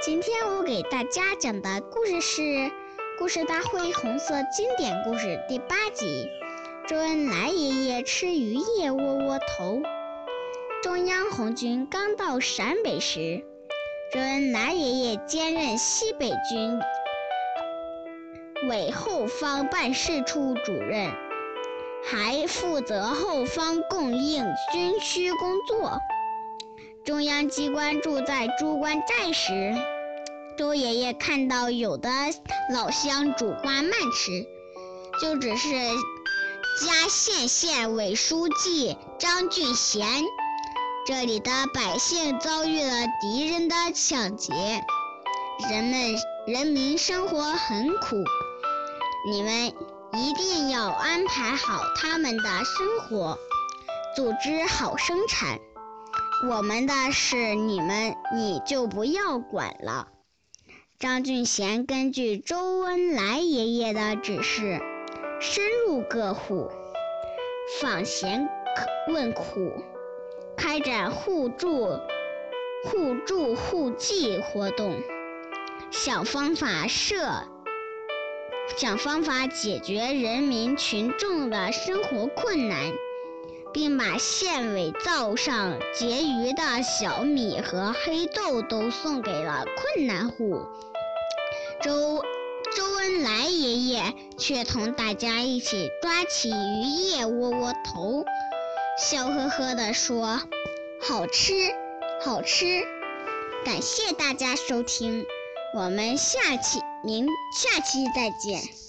今天我给大家讲的故事是《故事大会红色经典故事》第八集。周恩来爷爷吃鱼叶窝窝头。中央红军刚到陕北时，周恩来爷爷兼任西北军委后方办事处主任，还负责后方供应军需工作。中央机关住在朱关寨时，周爷爷看到有的老乡煮瓜慢吃，就只是嘉县县委书记张俊贤。这里的百姓遭遇了敌人的抢劫，人们人民生活很苦，你们一定要安排好他们的生活，组织好生产。我们的事你们你就不要管了。张俊贤根据周恩来爷爷的指示，深入各户，访贤问苦，开展互助、互助互济活动，想方法设，想方法解决人民群众的生活困难。并把县委灶上结余的小米和黑豆都送给了困难户。周周恩来爷爷却同大家一起抓起鱼叶窝窝头，笑呵呵地说：“好吃，好吃。”感谢大家收听，我们下期明下期再见。